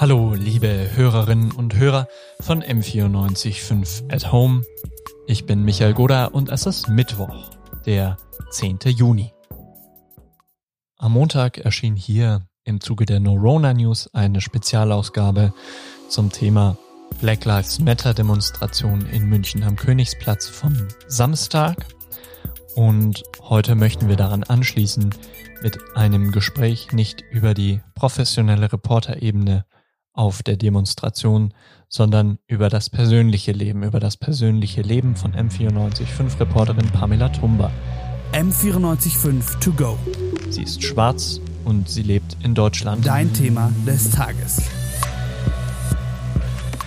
Hallo, liebe Hörerinnen und Hörer von M945 at Home. Ich bin Michael Goda und es ist Mittwoch, der 10. Juni. Am Montag erschien hier im Zuge der Norona News eine Spezialausgabe zum Thema Black Lives Matter Demonstration in München am Königsplatz vom Samstag. Und heute möchten wir daran anschließen mit einem Gespräch nicht über die professionelle Reporterebene auf der Demonstration, sondern über das persönliche Leben, über das persönliche Leben von M945 Reporterin Pamela Tumba. M945 to go. Sie ist schwarz und sie lebt in Deutschland. Dein Thema des Tages.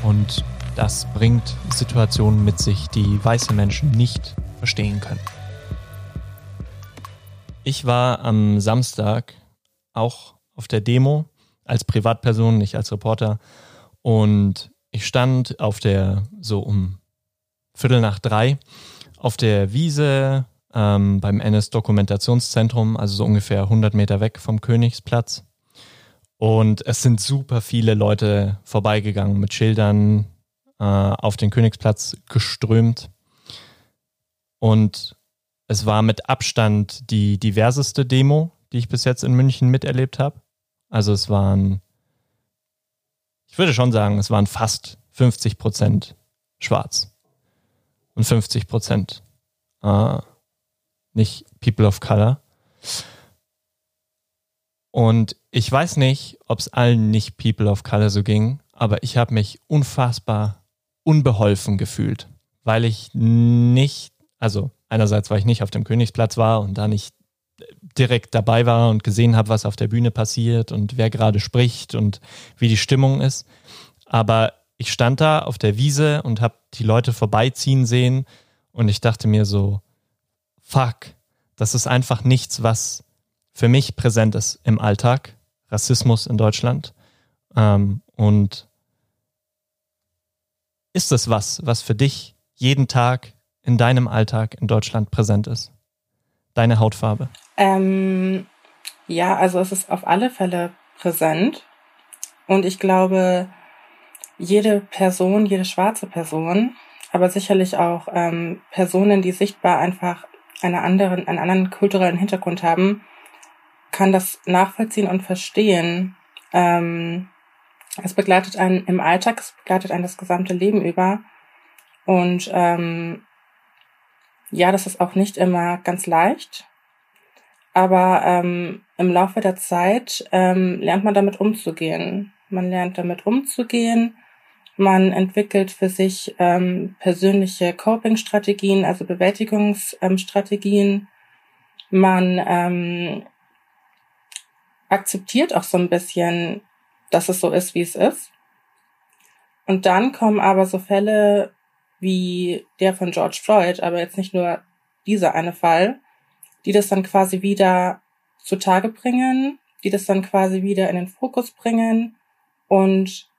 Und das bringt Situationen mit sich, die weiße Menschen nicht verstehen können. Ich war am Samstag auch auf der Demo als Privatperson, nicht als Reporter. Und ich stand auf der, so um Viertel nach drei, auf der Wiese ähm, beim NS-Dokumentationszentrum, also so ungefähr 100 Meter weg vom Königsplatz. Und es sind super viele Leute vorbeigegangen mit Schildern äh, auf den Königsplatz geströmt. Und es war mit Abstand die diverseste Demo, die ich bis jetzt in München miterlebt habe. Also es waren, ich würde schon sagen, es waren fast 50 Prozent schwarz und 50 Prozent äh, nicht People of Color. Und ich weiß nicht, ob es allen nicht People of Color so ging, aber ich habe mich unfassbar unbeholfen gefühlt, weil ich nicht, also einerseits, weil ich nicht auf dem Königsplatz war und da nicht direkt dabei war und gesehen habe, was auf der Bühne passiert und wer gerade spricht und wie die Stimmung ist. Aber ich stand da auf der Wiese und habe die Leute vorbeiziehen sehen und ich dachte mir so, fuck, das ist einfach nichts, was für mich präsent ist im Alltag. Rassismus in Deutschland. Ähm, und ist es was, was für dich jeden Tag in deinem Alltag in Deutschland präsent ist? Deine Hautfarbe? Ähm, ja, also es ist auf alle Fälle präsent. Und ich glaube, jede Person, jede schwarze Person, aber sicherlich auch ähm, Personen, die sichtbar einfach eine anderen, einen anderen kulturellen Hintergrund haben, kann das nachvollziehen und verstehen. Ähm, es begleitet einen im Alltag, es begleitet einen das gesamte Leben über. Und ähm, ja, das ist auch nicht immer ganz leicht. Aber ähm, im Laufe der Zeit ähm, lernt man damit umzugehen. Man lernt damit umzugehen. Man entwickelt für sich ähm, persönliche Coping-Strategien, also Bewältigungsstrategien. man ähm, akzeptiert auch so ein bisschen, dass es so ist, wie es ist. Und dann kommen aber so Fälle wie der von George Floyd, aber jetzt nicht nur dieser eine Fall, die das dann quasi wieder zutage bringen, die das dann quasi wieder in den Fokus bringen und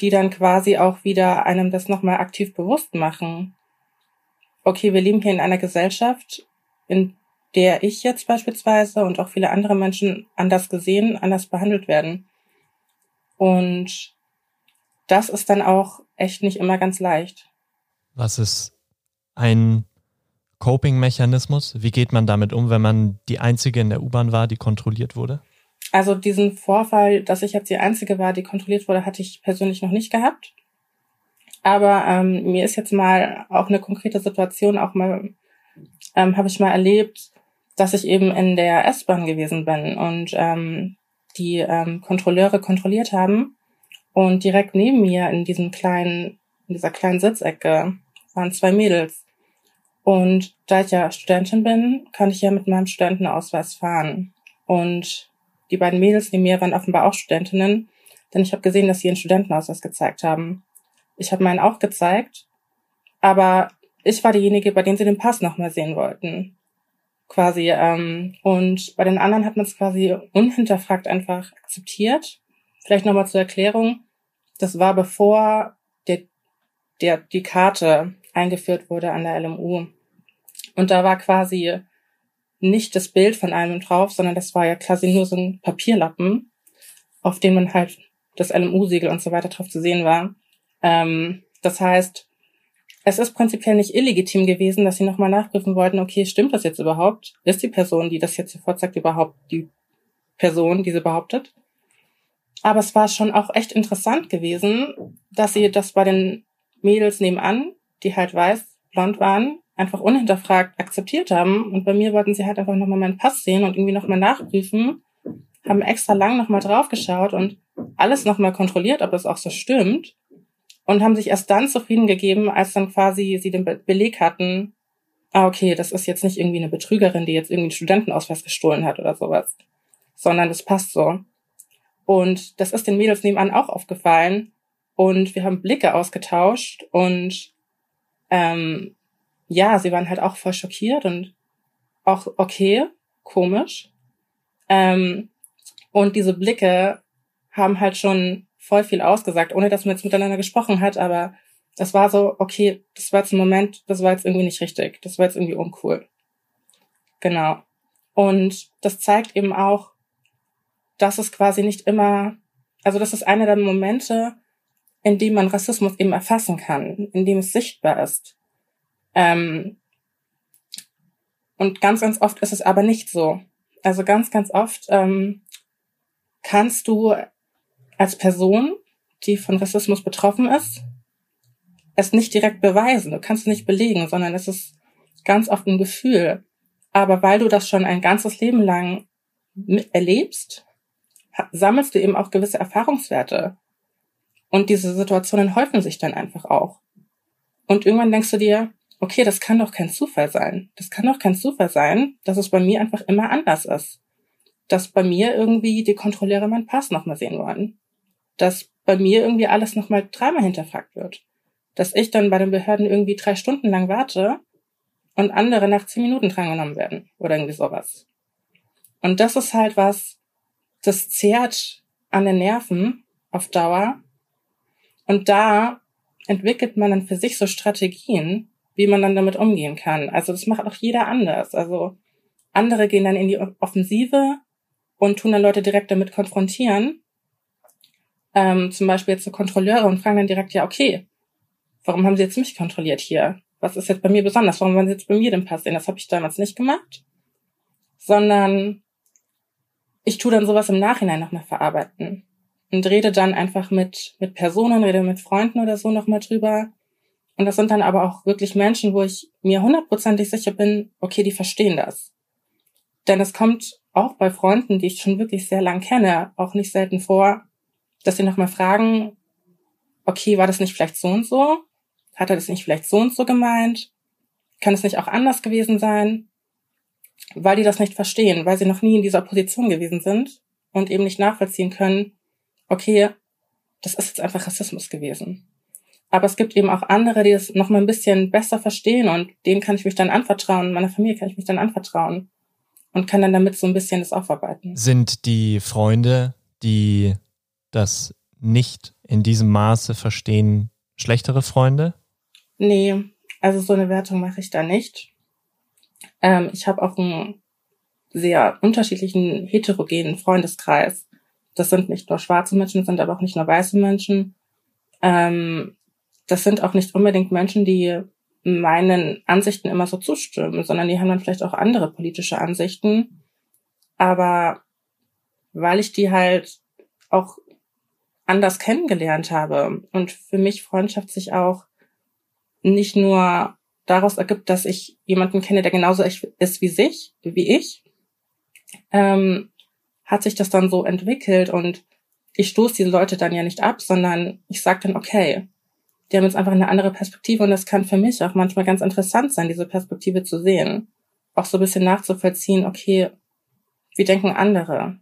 die dann quasi auch wieder einem das nochmal aktiv bewusst machen. Okay, wir leben hier in einer Gesellschaft, in der ich jetzt beispielsweise und auch viele andere Menschen anders gesehen, anders behandelt werden. Und das ist dann auch echt nicht immer ganz leicht. Was ist ein Coping-Mechanismus? Wie geht man damit um, wenn man die Einzige in der U-Bahn war, die kontrolliert wurde? Also diesen Vorfall, dass ich jetzt die Einzige war, die kontrolliert wurde, hatte ich persönlich noch nicht gehabt. Aber ähm, mir ist jetzt mal auch eine konkrete Situation, auch mal ähm, habe ich mal erlebt, dass ich eben in der S-Bahn gewesen bin und ähm, die ähm, Kontrolleure kontrolliert haben und direkt neben mir in diesem kleinen, in dieser kleinen Sitzecke waren zwei Mädels. Und da ich ja Studentin bin, kann ich ja mit meinem Studentenausweis fahren. Und die beiden Mädels neben mir waren offenbar auch Studentinnen, denn ich habe gesehen, dass sie ihren Studentenausweis gezeigt haben. Ich habe meinen auch gezeigt, aber ich war diejenige, bei denen sie den Pass nochmal sehen wollten. Quasi. Ähm, und bei den anderen hat man es quasi unhinterfragt einfach akzeptiert. Vielleicht nochmal zur Erklärung. Das war bevor der, der, die Karte eingeführt wurde an der LMU. Und da war quasi nicht das Bild von einem drauf, sondern das war ja quasi nur so ein Papierlappen, auf den man halt das LMU-Siegel und so weiter drauf zu sehen war. Ähm, das heißt, es ist prinzipiell nicht illegitim gewesen, dass sie nochmal nachprüfen wollten, okay, stimmt das jetzt überhaupt? Ist die Person, die das jetzt sofort sagt, überhaupt die Person, die sie behauptet? Aber es war schon auch echt interessant gewesen, dass sie das bei den Mädels nebenan, die halt weiß, blond waren, einfach unhinterfragt akzeptiert haben. Und bei mir wollten sie halt einfach nochmal meinen Pass sehen und irgendwie nochmal nachprüfen, haben extra lang nochmal draufgeschaut und alles nochmal kontrolliert, ob es auch so stimmt. Und haben sich erst dann zufrieden gegeben, als dann quasi sie den Be Beleg hatten, ah, okay, das ist jetzt nicht irgendwie eine Betrügerin, die jetzt irgendwie einen Studentenausweis gestohlen hat oder sowas, sondern das passt so. Und das ist den Mädels nebenan auch aufgefallen. Und wir haben Blicke ausgetauscht und ähm, ja, sie waren halt auch voll schockiert und auch okay, komisch. Ähm, und diese Blicke haben halt schon voll viel ausgesagt, ohne dass man jetzt miteinander gesprochen hat, aber das war so, okay, das war jetzt ein Moment, das war jetzt irgendwie nicht richtig, das war jetzt irgendwie uncool. Genau. Und das zeigt eben auch, dass es quasi nicht immer, also das ist einer der Momente, in dem man Rassismus eben erfassen kann, in dem es sichtbar ist. Ähm, und ganz, ganz oft ist es aber nicht so. Also ganz, ganz oft ähm, kannst du als Person, die von Rassismus betroffen ist, es nicht direkt beweisen. Du kannst es nicht belegen, sondern es ist ganz oft ein Gefühl. Aber weil du das schon ein ganzes Leben lang erlebst, sammelst du eben auch gewisse Erfahrungswerte. Und diese Situationen häufen sich dann einfach auch. Und irgendwann denkst du dir, okay, das kann doch kein Zufall sein. Das kann doch kein Zufall sein, dass es bei mir einfach immer anders ist. Dass bei mir irgendwie die Kontrolleure meinen Pass nochmal sehen wollen. Dass bei mir irgendwie alles nochmal dreimal hinterfragt wird. Dass ich dann bei den Behörden irgendwie drei Stunden lang warte und andere nach zehn Minuten drangenommen werden. Oder irgendwie sowas. Und das ist halt was, das zehrt an den Nerven auf Dauer. Und da entwickelt man dann für sich so Strategien, wie man dann damit umgehen kann. Also das macht auch jeder anders. Also andere gehen dann in die Offensive und tun dann Leute direkt damit konfrontieren. Ähm, zum Beispiel jetzt so Kontrolleure und fragen dann direkt, ja, okay, warum haben sie jetzt mich kontrolliert hier? Was ist jetzt bei mir besonders? Warum wollen sie jetzt bei mir den Pass sehen? Das habe ich damals nicht gemacht. Sondern ich tue dann sowas im Nachhinein nochmal verarbeiten. Und rede dann einfach mit, mit Personen, rede mit Freunden oder so nochmal drüber und das sind dann aber auch wirklich Menschen, wo ich mir hundertprozentig sicher bin, okay, die verstehen das. Denn es kommt auch bei Freunden, die ich schon wirklich sehr lang kenne, auch nicht selten vor, dass sie nochmal fragen, okay, war das nicht vielleicht so und so? Hat er das nicht vielleicht so und so gemeint? Kann es nicht auch anders gewesen sein? Weil die das nicht verstehen, weil sie noch nie in dieser Position gewesen sind und eben nicht nachvollziehen können, okay, das ist jetzt einfach Rassismus gewesen. Aber es gibt eben auch andere, die es noch mal ein bisschen besser verstehen und denen kann ich mich dann anvertrauen, meiner Familie kann ich mich dann anvertrauen und kann dann damit so ein bisschen das aufarbeiten. Sind die Freunde, die das nicht in diesem Maße verstehen, schlechtere Freunde? Nee, also so eine Wertung mache ich da nicht. Ähm, ich habe auch einen sehr unterschiedlichen heterogenen Freundeskreis. Das sind nicht nur schwarze Menschen, das sind aber auch nicht nur weiße Menschen. Ähm, das sind auch nicht unbedingt Menschen, die meinen Ansichten immer so zustimmen, sondern die haben dann vielleicht auch andere politische Ansichten. Aber weil ich die halt auch anders kennengelernt habe und für mich Freundschaft sich auch nicht nur daraus ergibt, dass ich jemanden kenne, der genauso ist wie sich, wie ich, ähm, hat sich das dann so entwickelt und ich stoße diese Leute dann ja nicht ab, sondern ich sage dann, okay, die haben jetzt einfach eine andere Perspektive und das kann für mich auch manchmal ganz interessant sein, diese Perspektive zu sehen. Auch so ein bisschen nachzuvollziehen, okay, wie denken andere?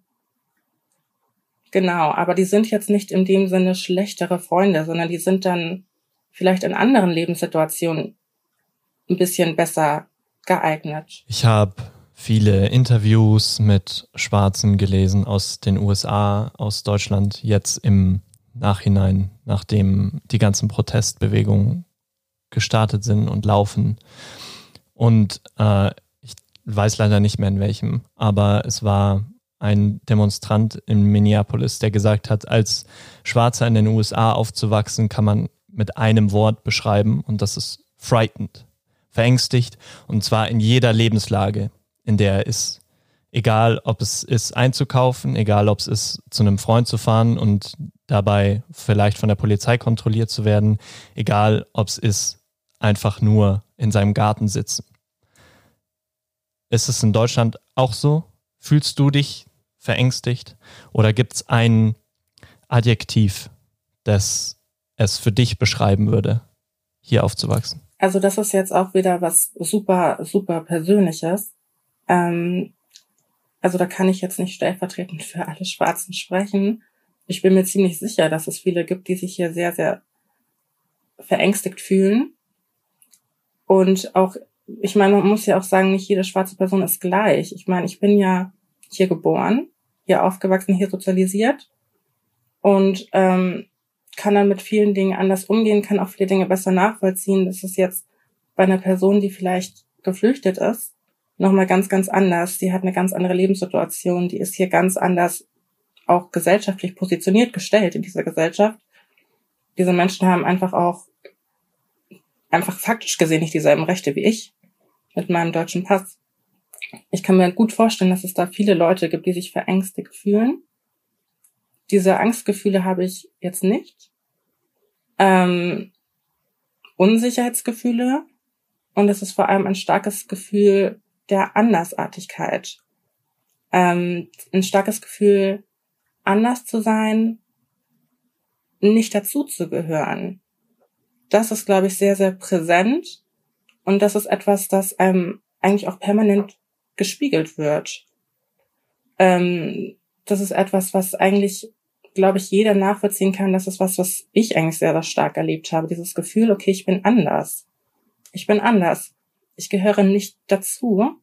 Genau, aber die sind jetzt nicht in dem Sinne schlechtere Freunde, sondern die sind dann vielleicht in anderen Lebenssituationen ein bisschen besser geeignet. Ich habe viele Interviews mit Schwarzen gelesen aus den USA, aus Deutschland, jetzt im Nachhinein, nachdem die ganzen Protestbewegungen gestartet sind und laufen. Und äh, ich weiß leider nicht mehr in welchem, aber es war ein Demonstrant in Minneapolis, der gesagt hat, als Schwarzer in den USA aufzuwachsen, kann man mit einem Wort beschreiben und das ist frightened, verängstigt und zwar in jeder Lebenslage, in der er ist. Egal, ob es ist einzukaufen, egal, ob es ist zu einem Freund zu fahren und dabei vielleicht von der Polizei kontrolliert zu werden, egal, ob es ist einfach nur in seinem Garten sitzen. Ist es in Deutschland auch so? Fühlst du dich verängstigt? Oder gibt es ein Adjektiv, das es für dich beschreiben würde, hier aufzuwachsen? Also das ist jetzt auch wieder was super, super Persönliches. Ähm, also da kann ich jetzt nicht stellvertretend für alle Schwarzen sprechen. Ich bin mir ziemlich sicher, dass es viele gibt, die sich hier sehr, sehr verängstigt fühlen. Und auch, ich meine, man muss ja auch sagen, nicht jede schwarze Person ist gleich. Ich meine, ich bin ja hier geboren, hier aufgewachsen, hier sozialisiert und ähm, kann dann mit vielen Dingen anders umgehen, kann auch viele Dinge besser nachvollziehen. Das ist jetzt bei einer Person, die vielleicht geflüchtet ist, nochmal ganz, ganz anders. Die hat eine ganz andere Lebenssituation, die ist hier ganz anders auch gesellschaftlich positioniert gestellt in dieser Gesellschaft. Diese Menschen haben einfach auch einfach faktisch gesehen nicht dieselben Rechte wie ich mit meinem deutschen Pass. Ich kann mir gut vorstellen, dass es da viele Leute gibt, die sich verängstigt fühlen diese Angstgefühle habe ich jetzt nicht. Ähm, Unsicherheitsgefühle und es ist vor allem ein starkes Gefühl der Andersartigkeit. Ähm, ein starkes Gefühl, anders zu sein, nicht dazu zu gehören. Das ist, glaube ich, sehr, sehr präsent und das ist etwas, das einem eigentlich auch permanent gespiegelt wird. Ähm, das ist etwas, was eigentlich, glaube ich, jeder nachvollziehen kann. Das ist was, was ich eigentlich sehr, sehr stark erlebt habe. Dieses Gefühl, okay, ich bin anders. Ich bin anders. Ich gehöre nicht dazu.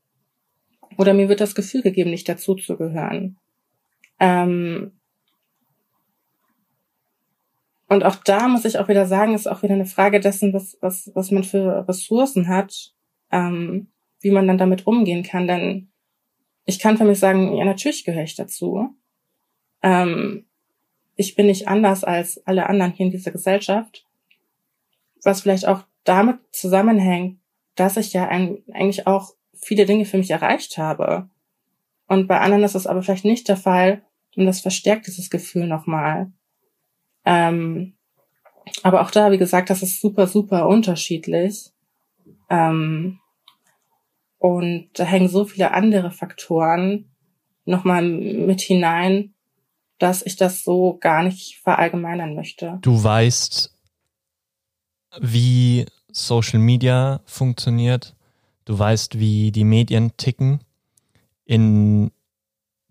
Oder mir wird das Gefühl gegeben, nicht dazu zu gehören. Ähm und auch da muss ich auch wieder sagen, ist auch wieder eine Frage dessen, was, was, was man für Ressourcen hat, ähm, wie man dann damit umgehen kann. Denn ich kann für mich sagen, ja, natürlich gehöre ich dazu. Ähm, ich bin nicht anders als alle anderen hier in dieser Gesellschaft. Was vielleicht auch damit zusammenhängt, dass ich ja eigentlich auch viele Dinge für mich erreicht habe. Und bei anderen ist es aber vielleicht nicht der Fall und das verstärkt dieses Gefühl nochmal. Ähm, aber auch da, wie gesagt, das ist super, super unterschiedlich. Ähm, und da hängen so viele andere Faktoren nochmal mit hinein, dass ich das so gar nicht verallgemeinern möchte. Du weißt, wie Social Media funktioniert. Du weißt, wie die Medien ticken. In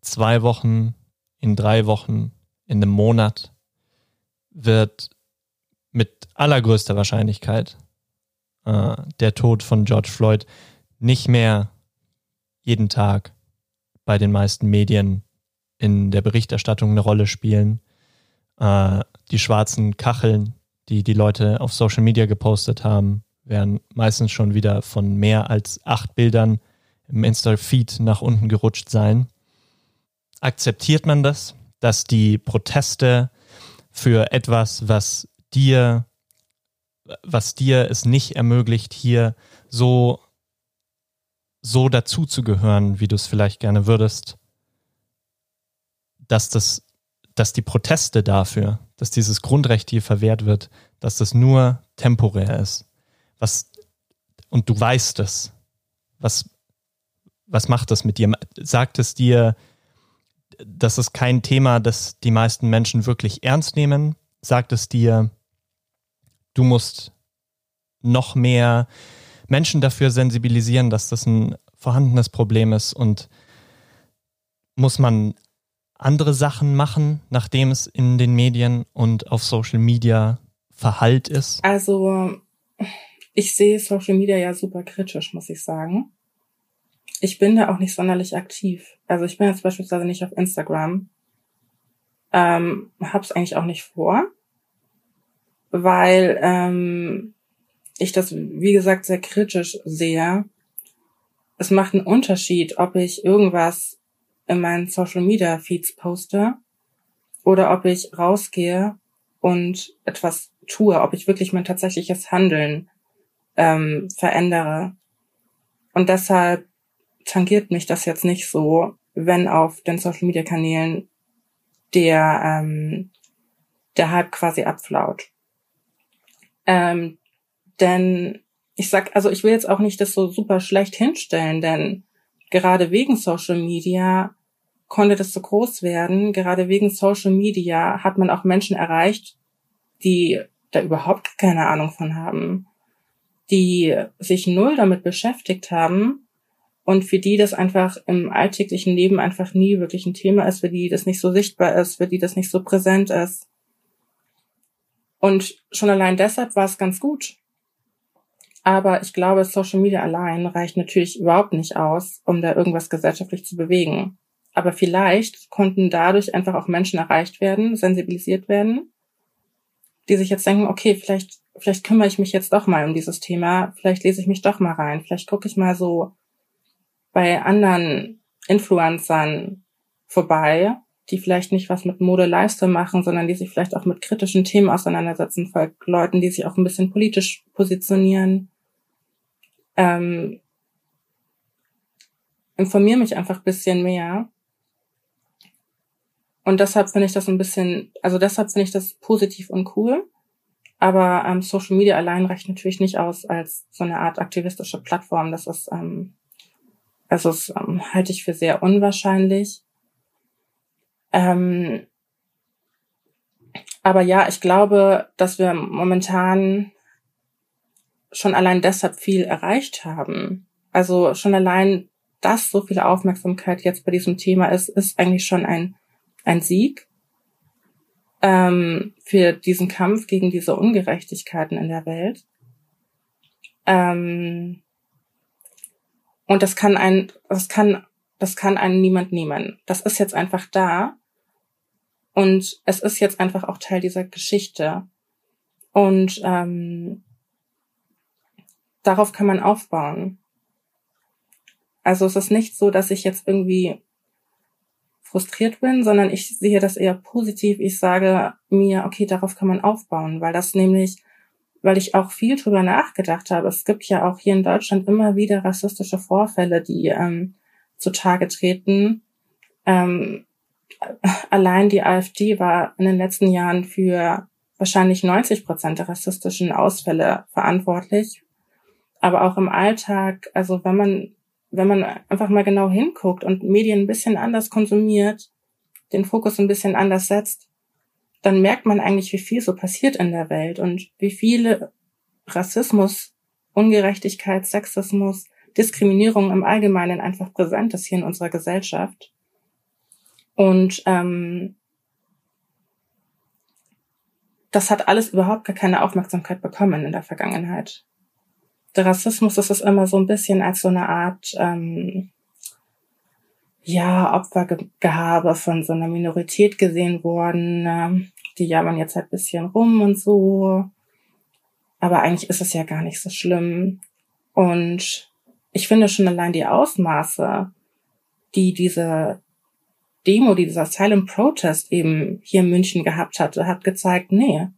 zwei Wochen, in drei Wochen, in einem Monat wird mit allergrößter Wahrscheinlichkeit äh, der Tod von George Floyd nicht mehr jeden Tag bei den meisten Medien in der Berichterstattung eine Rolle spielen. Äh, die schwarzen Kacheln, die die Leute auf Social Media gepostet haben, werden meistens schon wieder von mehr als acht Bildern im Insta-Feed nach unten gerutscht sein. Akzeptiert man das, dass die Proteste für etwas, was dir, was dir es nicht ermöglicht, hier so so dazuzugehören, wie du es vielleicht gerne würdest, dass das, dass die Proteste dafür, dass dieses Grundrecht hier verwehrt wird, dass das nur temporär ist. Was, und du weißt es. Was, was macht das mit dir? Sagt es dir, das ist kein Thema, das die meisten Menschen wirklich ernst nehmen? Sagt es dir, du musst noch mehr Menschen dafür sensibilisieren, dass das ein vorhandenes Problem ist und muss man andere Sachen machen, nachdem es in den Medien und auf Social Media verhallt ist? Also ich sehe Social Media ja super kritisch, muss ich sagen. Ich bin da auch nicht sonderlich aktiv. Also ich bin jetzt beispielsweise nicht auf Instagram. Ähm, hab's eigentlich auch nicht vor, weil ähm, ich das, wie gesagt, sehr kritisch sehe. Es macht einen Unterschied, ob ich irgendwas in meinen Social Media Feeds poste oder ob ich rausgehe und etwas tue, ob ich wirklich mein tatsächliches Handeln ähm, verändere. Und deshalb tangiert mich das jetzt nicht so, wenn auf den Social Media Kanälen der ähm, der Hype quasi abflaut. Ähm, denn ich sag, also ich will jetzt auch nicht das so super schlecht hinstellen, denn gerade wegen Social Media konnte das so groß werden. Gerade wegen Social Media hat man auch Menschen erreicht, die da überhaupt keine Ahnung von haben, die sich null damit beschäftigt haben und für die das einfach im alltäglichen Leben einfach nie wirklich ein Thema ist, für die das nicht so sichtbar ist, für die das nicht so präsent ist. Und schon allein deshalb war es ganz gut. Aber ich glaube, Social Media allein reicht natürlich überhaupt nicht aus, um da irgendwas gesellschaftlich zu bewegen. Aber vielleicht konnten dadurch einfach auch Menschen erreicht werden, sensibilisiert werden, die sich jetzt denken, okay, vielleicht, vielleicht kümmere ich mich jetzt doch mal um dieses Thema, vielleicht lese ich mich doch mal rein, vielleicht gucke ich mal so bei anderen Influencern vorbei die vielleicht nicht was mit Mode Lifestyle machen, sondern die sich vielleicht auch mit kritischen Themen auseinandersetzen, vor Leuten, die sich auch ein bisschen politisch positionieren. Ähm, informiere mich einfach ein bisschen mehr. Und deshalb finde ich das ein bisschen, also deshalb finde ich das positiv und cool. Aber ähm, Social Media allein reicht natürlich nicht aus als so eine Art aktivistische Plattform. Das ist, ähm, also das ähm, halte ich für sehr unwahrscheinlich. Ähm, aber ja, ich glaube, dass wir momentan schon allein deshalb viel erreicht haben. Also schon allein, dass so viel Aufmerksamkeit jetzt bei diesem Thema ist, ist eigentlich schon ein, ein Sieg ähm, für diesen Kampf gegen diese Ungerechtigkeiten in der Welt. Ähm, und das kann ein, das kann, das kann einen niemand nehmen. Das ist jetzt einfach da. Und es ist jetzt einfach auch Teil dieser Geschichte. Und ähm, darauf kann man aufbauen. Also es ist nicht so, dass ich jetzt irgendwie frustriert bin, sondern ich sehe das eher positiv. Ich sage mir, okay, darauf kann man aufbauen, weil das nämlich, weil ich auch viel drüber nachgedacht habe. Es gibt ja auch hier in Deutschland immer wieder rassistische Vorfälle, die ähm, zutage treten. Ähm, allein die AfD war in den letzten Jahren für wahrscheinlich 90 Prozent der rassistischen Ausfälle verantwortlich. Aber auch im Alltag, also wenn man, wenn man einfach mal genau hinguckt und Medien ein bisschen anders konsumiert, den Fokus ein bisschen anders setzt, dann merkt man eigentlich, wie viel so passiert in der Welt und wie viele Rassismus, Ungerechtigkeit, Sexismus, Diskriminierung im Allgemeinen einfach präsent ist hier in unserer Gesellschaft. Und ähm, das hat alles überhaupt gar keine Aufmerksamkeit bekommen in der Vergangenheit. Der Rassismus das ist immer so ein bisschen als so eine Art ähm, ja Opfergehabe von so einer Minorität gesehen worden. Äh, die jammern jetzt halt bisschen rum und so. Aber eigentlich ist es ja gar nicht so schlimm. Und ich finde schon allein die Ausmaße, die diese Demo, die dieser Silent Protest eben hier in München gehabt hatte, hat gezeigt, nee,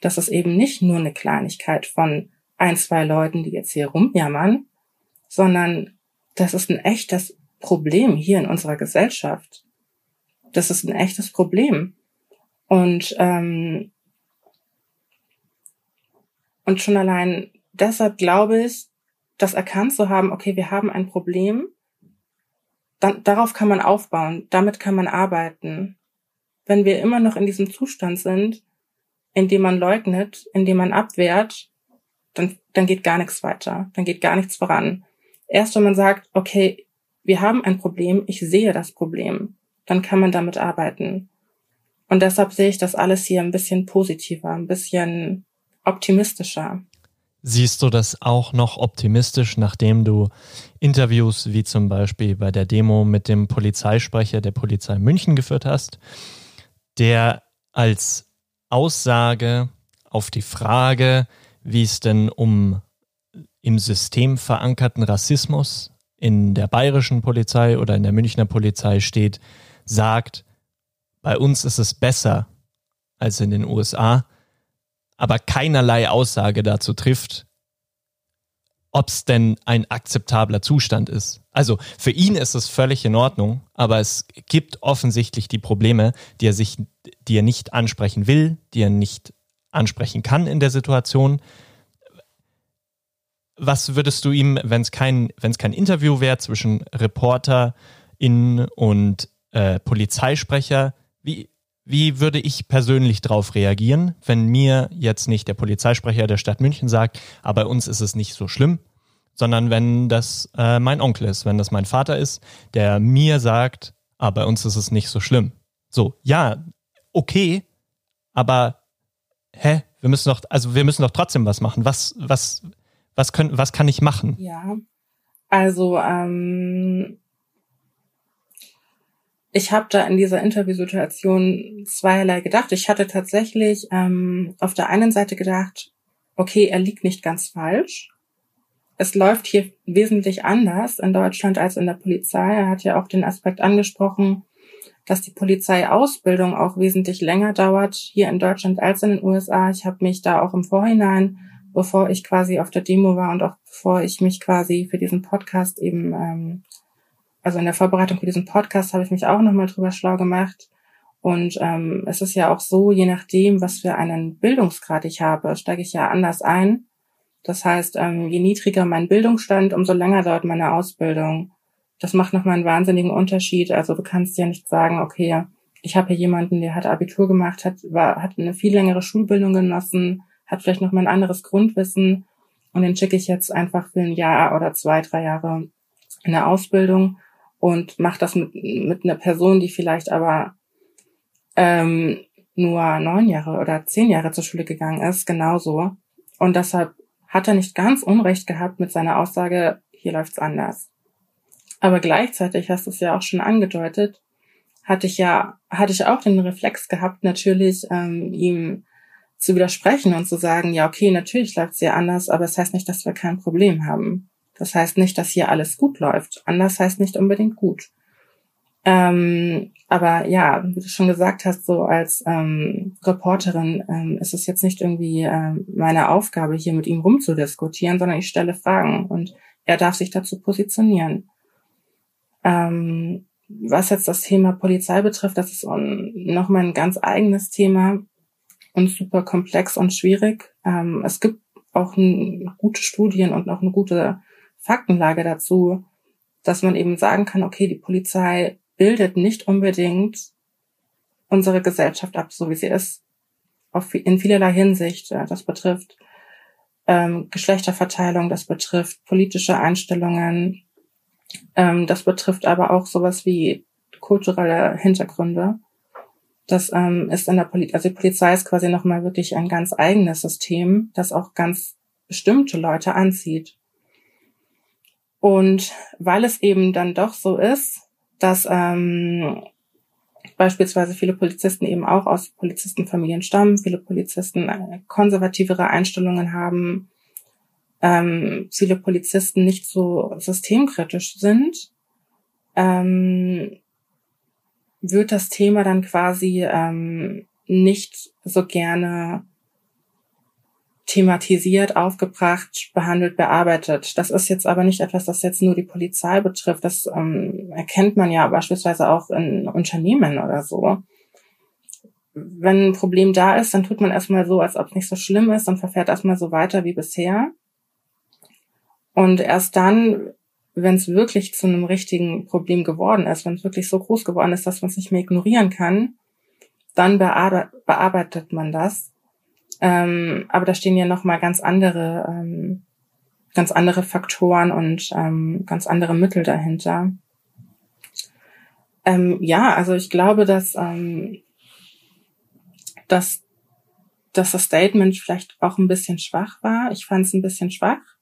das ist eben nicht nur eine Kleinigkeit von ein, zwei Leuten, die jetzt hier rumjammern, sondern das ist ein echtes Problem hier in unserer Gesellschaft. Das ist ein echtes Problem. Und, ähm, und schon allein deshalb glaube ich, das erkannt zu haben, okay, wir haben ein Problem dann, darauf kann man aufbauen, damit kann man arbeiten. Wenn wir immer noch in diesem Zustand sind, in dem man leugnet, in dem man abwehrt, dann, dann geht gar nichts weiter, dann geht gar nichts voran. Erst wenn man sagt, okay, wir haben ein Problem, ich sehe das Problem, dann kann man damit arbeiten. Und deshalb sehe ich das alles hier ein bisschen positiver, ein bisschen optimistischer. Siehst du das auch noch optimistisch, nachdem du Interviews wie zum Beispiel bei der Demo mit dem Polizeisprecher der Polizei München geführt hast, der als Aussage auf die Frage, wie es denn um im System verankerten Rassismus in der bayerischen Polizei oder in der Münchner Polizei steht, sagt, bei uns ist es besser als in den USA, aber keinerlei Aussage dazu trifft, ob es denn ein akzeptabler Zustand ist. Also für ihn ist es völlig in Ordnung, aber es gibt offensichtlich die Probleme, die er sich, die er nicht ansprechen will, die er nicht ansprechen kann in der Situation. Was würdest du ihm, wenn es kein, wenn es kein Interview wäre zwischen ReporterInnen und äh, Polizeisprecher, wie, wie würde ich persönlich darauf reagieren, wenn mir jetzt nicht der Polizeisprecher der Stadt München sagt, aber bei uns ist es nicht so schlimm, sondern wenn das äh, mein Onkel ist, wenn das mein Vater ist, der mir sagt, ah, bei uns ist es nicht so schlimm. So, ja, okay, aber hä, wir müssen doch, also wir müssen doch trotzdem was machen. Was, was, was können, was kann ich machen? Ja, also ähm, ich habe da in dieser Interviewsituation zweierlei gedacht. Ich hatte tatsächlich ähm, auf der einen Seite gedacht, okay, er liegt nicht ganz falsch. Es läuft hier wesentlich anders in Deutschland als in der Polizei. Er hat ja auch den Aspekt angesprochen, dass die Polizeiausbildung auch wesentlich länger dauert hier in Deutschland als in den USA. Ich habe mich da auch im Vorhinein, bevor ich quasi auf der Demo war und auch bevor ich mich quasi für diesen Podcast eben ähm, also in der Vorbereitung für diesen Podcast habe ich mich auch nochmal drüber schlau gemacht. Und ähm, es ist ja auch so, je nachdem, was für einen Bildungsgrad ich habe, steige ich ja anders ein. Das heißt, ähm, je niedriger mein Bildungsstand, umso länger dauert meine Ausbildung. Das macht nochmal einen wahnsinnigen Unterschied. Also du kannst ja nicht sagen, okay, ich habe hier jemanden, der hat Abitur gemacht, hat, war, hat eine viel längere Schulbildung genossen, hat vielleicht noch mal ein anderes Grundwissen und den schicke ich jetzt einfach für ein Jahr oder zwei, drei Jahre in der Ausbildung und macht das mit, mit einer Person, die vielleicht aber ähm, nur neun Jahre oder zehn Jahre zur Schule gegangen ist, genauso. Und deshalb hat er nicht ganz Unrecht gehabt mit seiner Aussage, hier läuft's anders. Aber gleichzeitig hast du es ja auch schon angedeutet, hatte ich ja, hatte ich auch den Reflex gehabt, natürlich ähm, ihm zu widersprechen und zu sagen, ja, okay, natürlich läuft's hier anders, aber es das heißt nicht, dass wir kein Problem haben. Das heißt nicht, dass hier alles gut läuft. Anders heißt nicht unbedingt gut. Ähm, aber ja, wie du schon gesagt hast, so als ähm, Reporterin ähm, ist es jetzt nicht irgendwie ähm, meine Aufgabe, hier mit ihm rumzudiskutieren, sondern ich stelle Fragen und er darf sich dazu positionieren. Ähm, was jetzt das Thema Polizei betrifft, das ist nochmal ein ganz eigenes Thema und super komplex und schwierig. Ähm, es gibt auch gute Studien und auch eine gute Faktenlage dazu, dass man eben sagen kann, okay, die Polizei bildet nicht unbedingt unsere Gesellschaft ab, so wie sie ist, auf, in vielerlei Hinsicht. Das betrifft ähm, Geschlechterverteilung, das betrifft politische Einstellungen, ähm, das betrifft aber auch sowas wie kulturelle Hintergründe. Das ähm, ist in der Polizei, also die Polizei ist quasi nochmal wirklich ein ganz eigenes System, das auch ganz bestimmte Leute anzieht. Und weil es eben dann doch so ist, dass ähm, beispielsweise viele Polizisten eben auch aus Polizistenfamilien stammen, viele Polizisten äh, konservativere Einstellungen haben, ähm, viele Polizisten nicht so systemkritisch sind, ähm, wird das Thema dann quasi ähm, nicht so gerne thematisiert, aufgebracht, behandelt, bearbeitet. Das ist jetzt aber nicht etwas, das jetzt nur die Polizei betrifft. Das ähm, erkennt man ja beispielsweise auch in Unternehmen oder so. Wenn ein Problem da ist, dann tut man erstmal so, als ob es nicht so schlimm ist und verfährt erstmal so weiter wie bisher. Und erst dann, wenn es wirklich zu einem richtigen Problem geworden ist, wenn es wirklich so groß geworden ist, dass man es nicht mehr ignorieren kann, dann bearbeitet man das ähm, aber da stehen ja noch mal ganz andere, ähm, ganz andere Faktoren und ähm, ganz andere Mittel dahinter. Ähm, ja, also ich glaube, dass, ähm, dass, dass das Statement vielleicht auch ein bisschen schwach war. Ich fand es ein bisschen schwach.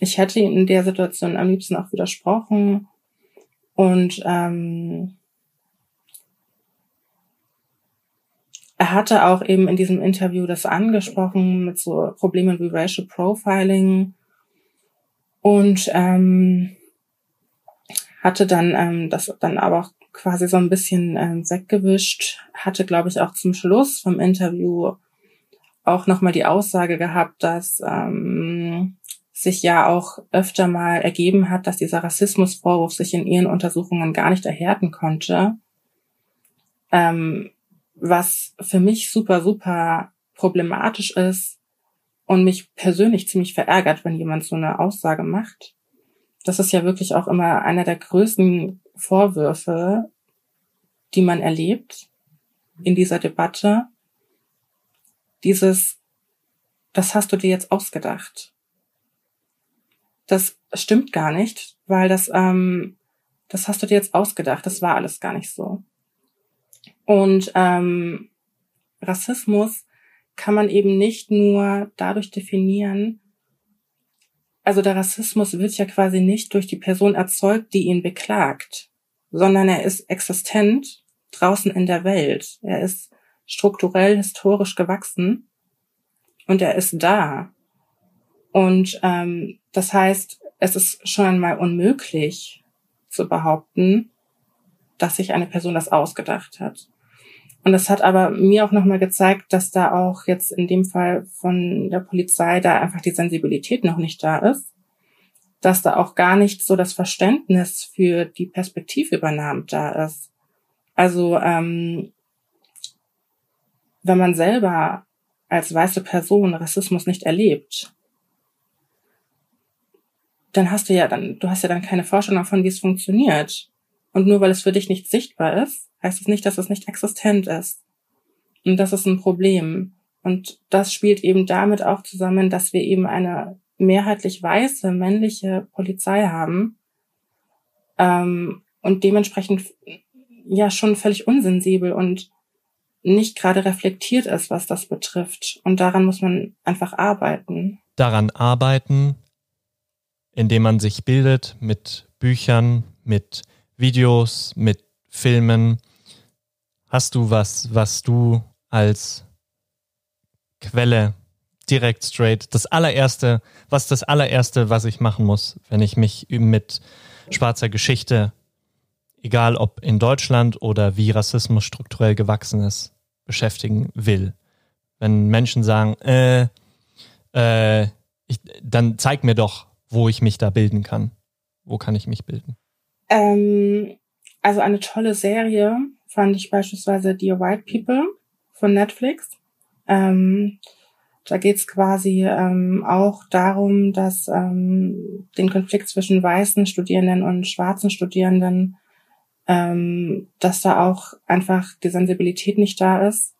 Ich hätte in der Situation am liebsten auch widersprochen. Und ähm, er hatte auch eben in diesem Interview das angesprochen mit so Problemen wie Racial Profiling. Und ähm, hatte dann ähm, das dann aber auch quasi so ein bisschen ähm, weggewischt, hatte, glaube ich, auch zum Schluss vom Interview auch nochmal die Aussage gehabt, dass ähm, sich ja auch öfter mal ergeben hat, dass dieser Rassismusvorwurf sich in ihren Untersuchungen gar nicht erhärten konnte. Ähm, was für mich super, super problematisch ist und mich persönlich ziemlich verärgert, wenn jemand so eine Aussage macht. Das ist ja wirklich auch immer einer der größten Vorwürfe, die man erlebt in dieser Debatte. Dieses, das hast du dir jetzt ausgedacht. Das stimmt gar nicht, weil das, ähm, das hast du dir jetzt ausgedacht. Das war alles gar nicht so. Und ähm, Rassismus kann man eben nicht nur dadurch definieren, also der Rassismus wird ja quasi nicht durch die Person erzeugt, die ihn beklagt, sondern er ist existent draußen in der Welt. Er ist strukturell, historisch gewachsen und er ist da. Und ähm, das heißt, es ist schon einmal unmöglich zu behaupten, dass sich eine Person das ausgedacht hat. Und das hat aber mir auch nochmal gezeigt, dass da auch jetzt in dem Fall von der Polizei da einfach die Sensibilität noch nicht da ist, dass da auch gar nicht so das Verständnis für die Perspektivübernahme da ist. Also ähm, wenn man selber als weiße Person Rassismus nicht erlebt, dann hast du ja dann, du hast ja dann keine Vorstellung davon, wie es funktioniert. Und nur weil es für dich nicht sichtbar ist, heißt es nicht, dass es nicht existent ist. Und das ist ein Problem. Und das spielt eben damit auch zusammen, dass wir eben eine mehrheitlich weiße männliche Polizei haben ähm, und dementsprechend ja schon völlig unsensibel und nicht gerade reflektiert ist, was das betrifft. Und daran muss man einfach arbeiten. Daran arbeiten, indem man sich bildet mit Büchern, mit Videos, mit Filmen. Hast du was, was du als Quelle direkt straight, das allererste, was das allererste, was ich machen muss, wenn ich mich mit schwarzer Geschichte, egal ob in Deutschland oder wie Rassismus strukturell gewachsen ist, beschäftigen will? Wenn Menschen sagen, äh, äh, ich, dann zeig mir doch, wo ich mich da bilden kann. Wo kann ich mich bilden? Ähm, also eine tolle Serie fand ich beispielsweise Dear White People von Netflix. Ähm, da geht es quasi ähm, auch darum, dass ähm, den Konflikt zwischen weißen Studierenden und schwarzen Studierenden, ähm, dass da auch einfach die Sensibilität nicht da ist.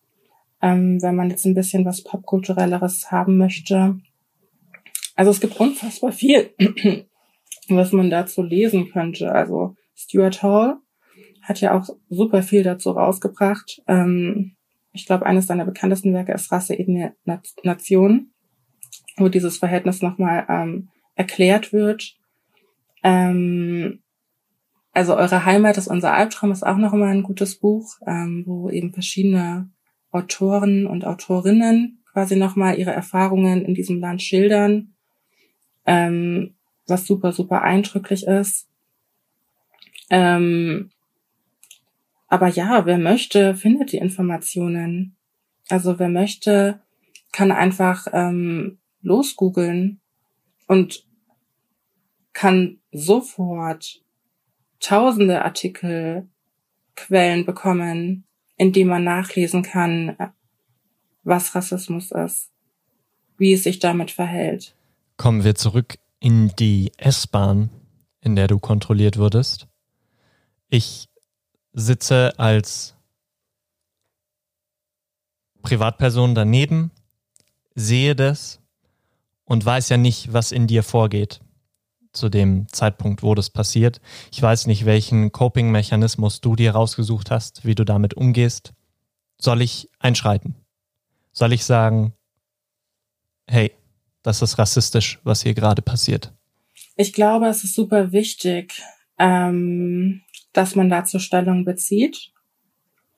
Ähm, wenn man jetzt ein bisschen was popkulturelleres haben möchte, also es gibt unfassbar viel, was man dazu lesen könnte. Also Stuart Hall hat ja auch super viel dazu rausgebracht. Ähm, ich glaube, eines seiner bekanntesten Werke ist Rasse, Ethnie, Nation, wo dieses Verhältnis nochmal ähm, erklärt wird. Ähm, also Eure Heimat ist unser Albtraum ist auch nochmal ein gutes Buch, ähm, wo eben verschiedene Autoren und Autorinnen quasi nochmal ihre Erfahrungen in diesem Land schildern ähm, was super, super eindrücklich ist. Ähm, aber ja, wer möchte, findet die Informationen. Also wer möchte, kann einfach ähm, losgoogeln und kann sofort tausende Artikel, Quellen bekommen, indem man nachlesen kann, was Rassismus ist, wie es sich damit verhält. Kommen wir zurück in die S-Bahn, in der du kontrolliert wurdest. Ich sitze als Privatperson daneben, sehe das und weiß ja nicht, was in dir vorgeht zu dem Zeitpunkt, wo das passiert. Ich weiß nicht, welchen Coping-Mechanismus du dir rausgesucht hast, wie du damit umgehst. Soll ich einschreiten? Soll ich sagen, hey, das ist rassistisch, was hier gerade passiert? Ich glaube, es ist super wichtig, ähm, dass man dazu Stellung bezieht.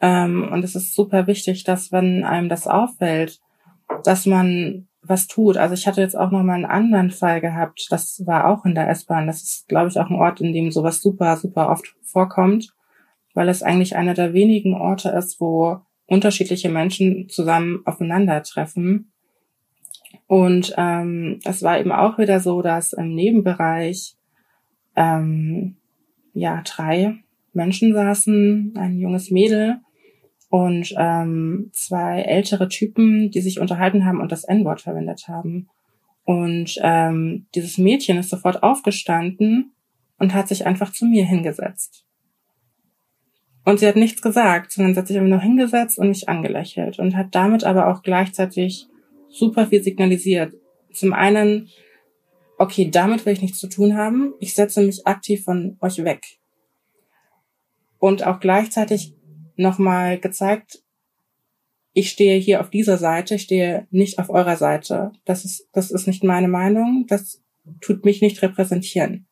Ähm, und es ist super wichtig, dass wenn einem das auffällt, dass man was tut. Also ich hatte jetzt auch noch mal einen anderen Fall gehabt. Das war auch in der S-Bahn. Das ist, glaube ich, auch ein Ort, in dem sowas super, super oft vorkommt, weil es eigentlich einer der wenigen Orte ist, wo unterschiedliche Menschen zusammen aufeinandertreffen. Und ähm, es war eben auch wieder so, dass im Nebenbereich ähm, ja drei Menschen saßen, ein junges Mädel und ähm, zwei ältere Typen, die sich unterhalten haben und das N-Wort verwendet haben. Und ähm, dieses Mädchen ist sofort aufgestanden und hat sich einfach zu mir hingesetzt. Und sie hat nichts gesagt, sondern sie hat sich einfach nur hingesetzt und mich angelächelt und hat damit aber auch gleichzeitig super viel signalisiert. Zum einen, okay, damit will ich nichts zu tun haben. Ich setze mich aktiv von euch weg. Und auch gleichzeitig nochmal gezeigt, ich stehe hier auf dieser Seite, ich stehe nicht auf eurer Seite. Das ist, das ist nicht meine Meinung, das tut mich nicht repräsentieren.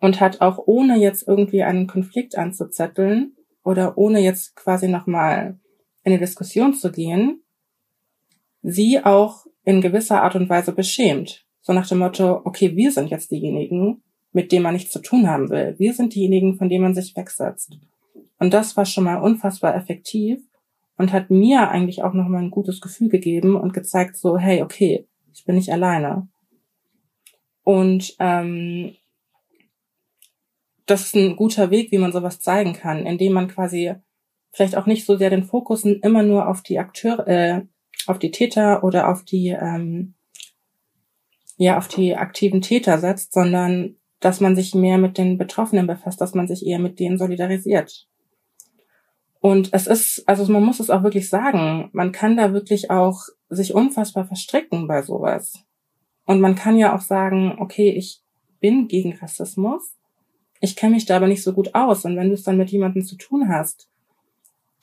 Und hat auch ohne jetzt irgendwie einen Konflikt anzuzetteln oder ohne jetzt quasi nochmal in eine Diskussion zu gehen, sie auch in gewisser Art und Weise beschämt. So nach dem Motto, okay, wir sind jetzt diejenigen, mit denen man nichts zu tun haben will. Wir sind diejenigen, von denen man sich wegsetzt. Und das war schon mal unfassbar effektiv und hat mir eigentlich auch nochmal ein gutes Gefühl gegeben und gezeigt so, hey, okay, ich bin nicht alleine. Und ähm, das ist ein guter Weg, wie man sowas zeigen kann, indem man quasi vielleicht auch nicht so sehr den Fokus immer nur auf die Akteure, äh, auf die Täter oder auf die ähm, ja auf die aktiven Täter setzt, sondern dass man sich mehr mit den Betroffenen befasst, dass man sich eher mit denen solidarisiert. Und es ist, also man muss es auch wirklich sagen, man kann da wirklich auch sich unfassbar verstricken bei sowas. Und man kann ja auch sagen, okay, ich bin gegen Rassismus, ich kenne mich da aber nicht so gut aus. Und wenn du es dann mit jemandem zu tun hast,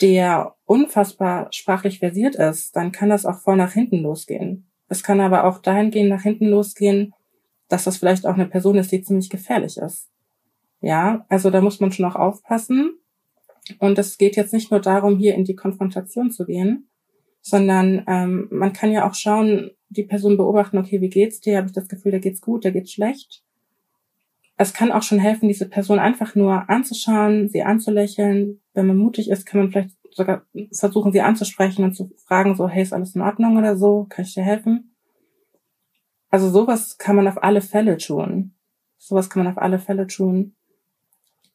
der unfassbar sprachlich versiert ist, dann kann das auch voll nach hinten losgehen. Es kann aber auch dahingehend nach hinten losgehen, dass das vielleicht auch eine Person ist, die ziemlich gefährlich ist. Ja, also da muss man schon auch aufpassen. Und es geht jetzt nicht nur darum, hier in die Konfrontation zu gehen, sondern ähm, man kann ja auch schauen, die Person beobachten, okay, wie geht's dir? Habe ich das Gefühl, da geht's gut, da geht's schlecht? Es kann auch schon helfen, diese Person einfach nur anzuschauen, sie anzulächeln. Wenn man mutig ist, kann man vielleicht sogar versuchen, sie anzusprechen und zu fragen, so, hey, ist alles in Ordnung oder so? Kann ich dir helfen? Also sowas kann man auf alle Fälle tun. Sowas kann man auf alle Fälle tun.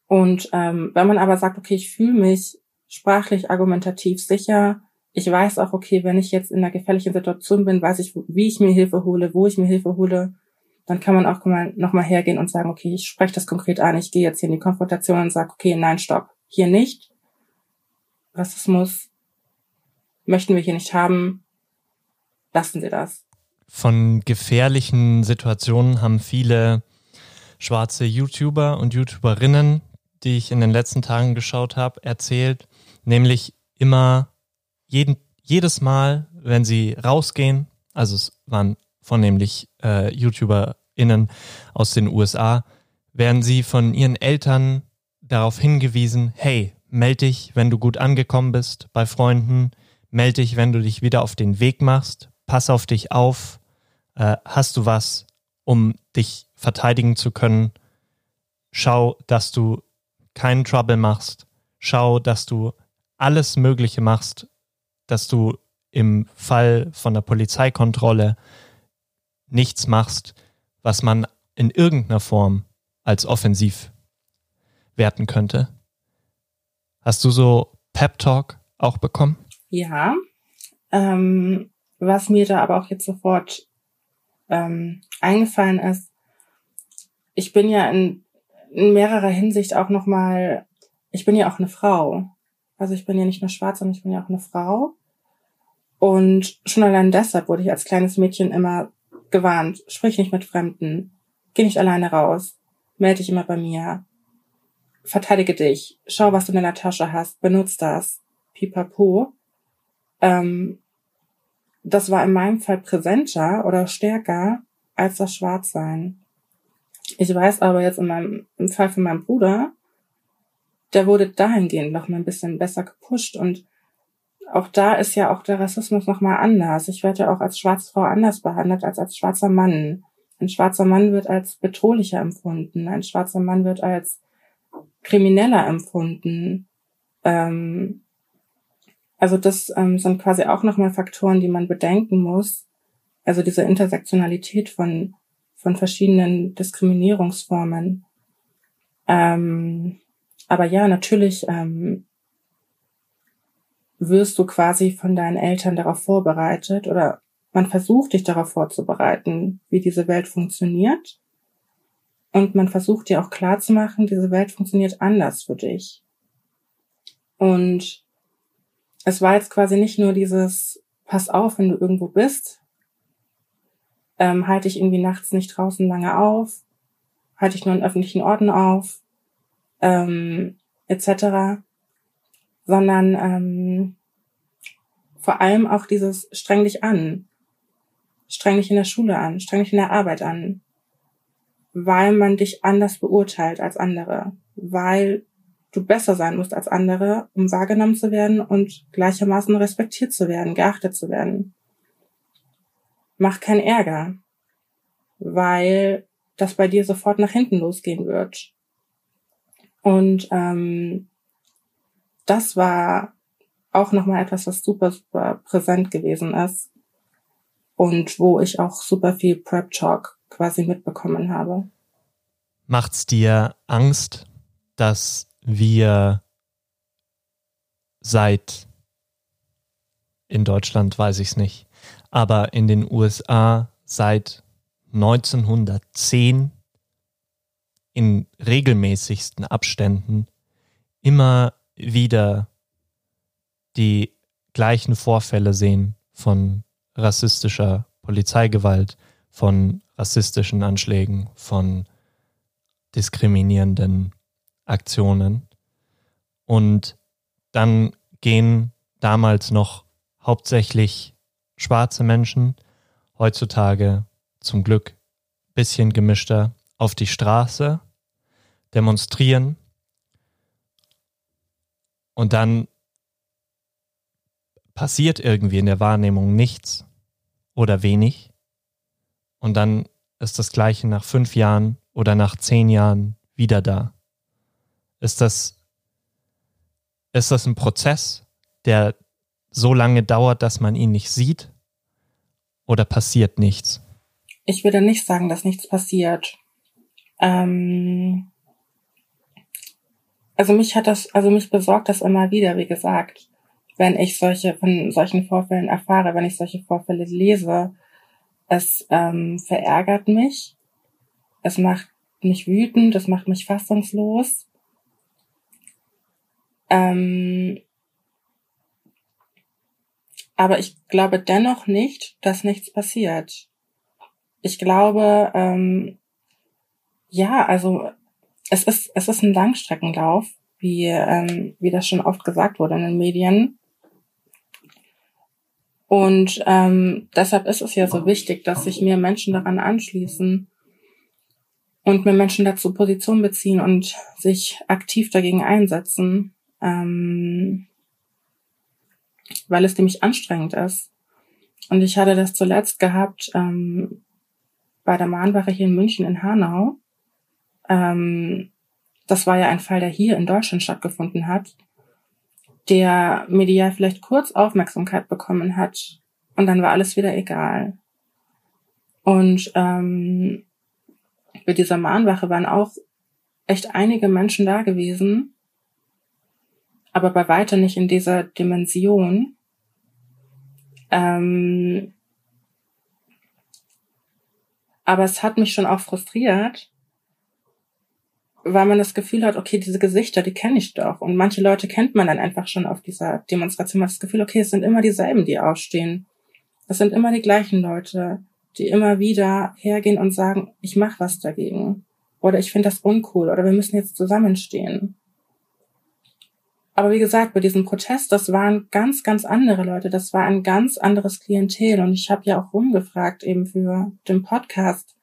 Und ähm, wenn man aber sagt, okay, ich fühle mich sprachlich argumentativ sicher, ich weiß auch, okay, wenn ich jetzt in einer gefährlichen Situation bin, weiß ich, wie ich mir Hilfe hole, wo ich mir Hilfe hole, dann kann man auch mal, nochmal hergehen und sagen, okay, ich spreche das konkret an, ich gehe jetzt hier in die Konfrontation und sage, okay, nein, stopp, hier nicht. Rassismus möchten wir hier nicht haben, lassen Sie das. Von gefährlichen Situationen haben viele schwarze YouTuber und YouTuberinnen die ich in den letzten Tagen geschaut habe, erzählt, nämlich immer jeden, jedes Mal, wenn sie rausgehen, also es waren vornehmlich äh, YouTuberInnen aus den USA, werden sie von ihren Eltern darauf hingewiesen, hey, melde dich, wenn du gut angekommen bist bei Freunden, melde dich, wenn du dich wieder auf den Weg machst, pass auf dich auf, äh, hast du was, um dich verteidigen zu können, schau, dass du keinen Trouble machst. Schau, dass du alles Mögliche machst, dass du im Fall von der Polizeikontrolle nichts machst, was man in irgendeiner Form als offensiv werten könnte. Hast du so Pep Talk auch bekommen? Ja. Ähm, was mir da aber auch jetzt sofort ähm, eingefallen ist, ich bin ja in in mehrerer Hinsicht auch nochmal, ich bin ja auch eine Frau. Also ich bin ja nicht nur schwarz, sondern ich bin ja auch eine Frau. Und schon allein deshalb wurde ich als kleines Mädchen immer gewarnt, sprich nicht mit Fremden, geh nicht alleine raus, melde dich immer bei mir, verteidige dich, schau, was du in deiner Tasche hast, benutz das, pipapo. Ähm, das war in meinem Fall präsenter oder stärker als das Schwarzsein. Ich weiß aber jetzt in meinem, im Fall von meinem Bruder, der wurde dahingehend noch mal ein bisschen besser gepusht und auch da ist ja auch der Rassismus nochmal anders. Ich werde ja auch als schwarze Frau anders behandelt als als schwarzer Mann. Ein schwarzer Mann wird als bedrohlicher empfunden. Ein schwarzer Mann wird als krimineller empfunden. Ähm, also das ähm, sind quasi auch nochmal Faktoren, die man bedenken muss. Also diese Intersektionalität von, von verschiedenen Diskriminierungsformen. Ähm, aber ja, natürlich ähm, wirst du quasi von deinen Eltern darauf vorbereitet oder man versucht dich darauf vorzubereiten, wie diese Welt funktioniert. Und man versucht dir auch klarzumachen, diese Welt funktioniert anders für dich. Und es war jetzt quasi nicht nur dieses, pass auf, wenn du irgendwo bist, ähm, halte ich irgendwie nachts nicht draußen lange auf, halte ich nur in öffentlichen Orten auf, ähm, etc., sondern ähm, vor allem auch dieses streng dich an, streng dich in der Schule an, streng dich in der Arbeit an, weil man dich anders beurteilt als andere, weil du besser sein musst als andere, um wahrgenommen zu werden und gleichermaßen respektiert zu werden, geachtet zu werden. Mach keinen Ärger, weil das bei dir sofort nach hinten losgehen wird. Und ähm, das war auch nochmal etwas, was super, super präsent gewesen ist und wo ich auch super viel Prep Talk quasi mitbekommen habe. Macht's dir Angst, dass wir seit in Deutschland weiß ich es nicht, aber in den USA seit 1910 in regelmäßigsten Abständen immer wieder die gleichen Vorfälle sehen von rassistischer Polizeigewalt, von rassistischen Anschlägen, von diskriminierenden Aktionen. Und dann gehen damals noch hauptsächlich schwarze Menschen, heutzutage zum Glück bisschen gemischter, auf die Straße, demonstrieren und dann passiert irgendwie in der Wahrnehmung nichts oder wenig und dann ist das gleiche nach fünf Jahren oder nach zehn Jahren wieder da. Ist das, ist das ein Prozess, der so lange dauert, dass man ihn nicht sieht? Oder passiert nichts? Ich würde nicht sagen, dass nichts passiert. Ähm, also mich hat das, also mich besorgt das immer wieder, wie gesagt, wenn ich solche von solchen Vorfällen erfahre, wenn ich solche Vorfälle lese. Es ähm, verärgert mich, es macht mich wütend, es macht mich fassungslos. Ähm, aber ich glaube dennoch nicht, dass nichts passiert. Ich glaube, ähm, ja, also es ist, es ist ein Langstreckenlauf, wie, ähm, wie das schon oft gesagt wurde in den Medien. Und ähm, deshalb ist es ja so wichtig, dass sich mehr Menschen daran anschließen und mehr Menschen dazu Position beziehen und sich aktiv dagegen einsetzen, ähm, weil es nämlich anstrengend ist. Und ich hatte das zuletzt gehabt ähm, bei der Mahnwache hier in München in Hanau. Ähm, das war ja ein Fall, der hier in Deutschland stattgefunden hat, der medial vielleicht kurz Aufmerksamkeit bekommen hat und dann war alles wieder egal. Und ähm, bei dieser Mahnwache waren auch echt einige Menschen da gewesen, aber bei weitem nicht in dieser Dimension. Ähm, aber es hat mich schon auch frustriert, weil man das Gefühl hat, okay, diese Gesichter, die kenne ich doch. Und manche Leute kennt man dann einfach schon auf dieser Demonstration. Man hat das Gefühl, okay, es sind immer dieselben, die aufstehen. Es sind immer die gleichen Leute, die immer wieder hergehen und sagen, ich mache was dagegen. Oder ich finde das uncool. Oder wir müssen jetzt zusammenstehen. Aber wie gesagt, bei diesem Protest, das waren ganz, ganz andere Leute. Das war ein ganz anderes Klientel. Und ich habe ja auch rumgefragt eben für den Podcast.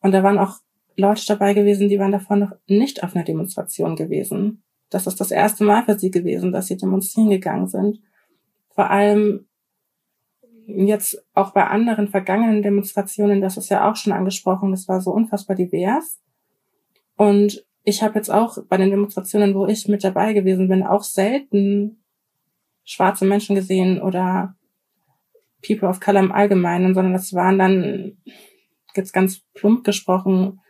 Und da waren auch Leute dabei gewesen, die waren davor noch nicht auf einer Demonstration gewesen. Das ist das erste Mal für sie gewesen, dass sie demonstrieren gegangen sind. vor allem jetzt auch bei anderen vergangenen Demonstrationen, das ist ja auch schon angesprochen, das war so unfassbar divers. Und ich habe jetzt auch bei den Demonstrationen, wo ich mit dabei gewesen bin, auch selten schwarze Menschen gesehen oder People of Color im Allgemeinen, sondern das waren dann, jetzt ganz plump gesprochen,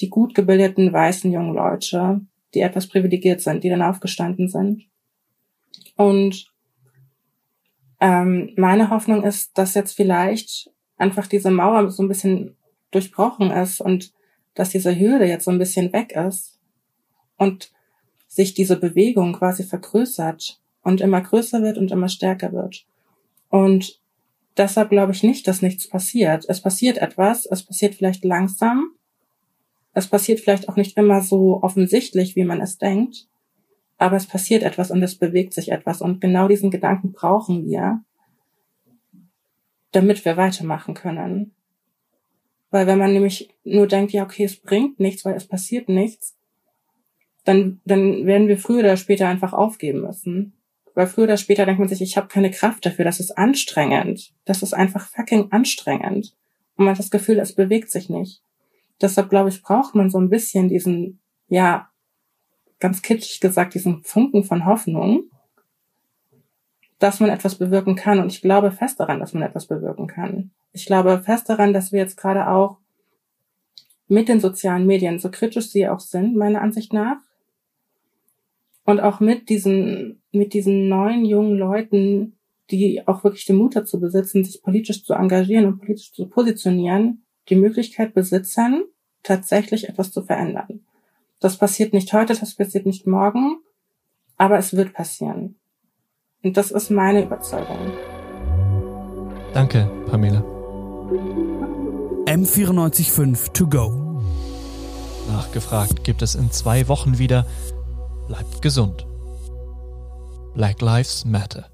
die gut gebildeten weißen jungen Leute, die etwas privilegiert sind, die dann aufgestanden sind. Und ähm, meine Hoffnung ist, dass jetzt vielleicht einfach diese Mauer so ein bisschen durchbrochen ist und dass diese Hürde jetzt so ein bisschen weg ist und sich diese Bewegung quasi vergrößert und immer größer wird und immer stärker wird. Und deshalb glaube ich nicht, dass nichts passiert. Es passiert etwas, es passiert vielleicht langsam, es passiert vielleicht auch nicht immer so offensichtlich, wie man es denkt, aber es passiert etwas und es bewegt sich etwas und genau diesen Gedanken brauchen wir, damit wir weitermachen können. Weil wenn man nämlich nur denkt, ja, okay, es bringt nichts, weil es passiert nichts, dann, dann werden wir früher oder später einfach aufgeben müssen. Weil früher oder später denkt man sich, ich habe keine Kraft dafür, das ist anstrengend. Das ist einfach fucking anstrengend. Und man hat das Gefühl, es bewegt sich nicht. Deshalb glaube ich, braucht man so ein bisschen diesen, ja, ganz kitschig gesagt, diesen Funken von Hoffnung, dass man etwas bewirken kann. Und ich glaube fest daran, dass man etwas bewirken kann. Ich glaube fest daran, dass wir jetzt gerade auch mit den sozialen Medien, so kritisch sie auch sind, meiner Ansicht nach, und auch mit diesen, mit diesen neuen jungen Leuten, die auch wirklich den Mut dazu besitzen, sich politisch zu engagieren und politisch zu positionieren, die Möglichkeit besitzen, tatsächlich etwas zu verändern. Das passiert nicht heute, das passiert nicht morgen, aber es wird passieren. Und das ist meine Überzeugung. Danke, Pamela. M945 to go. Nachgefragt gibt es in zwei Wochen wieder. Bleibt gesund. Black Lives Matter.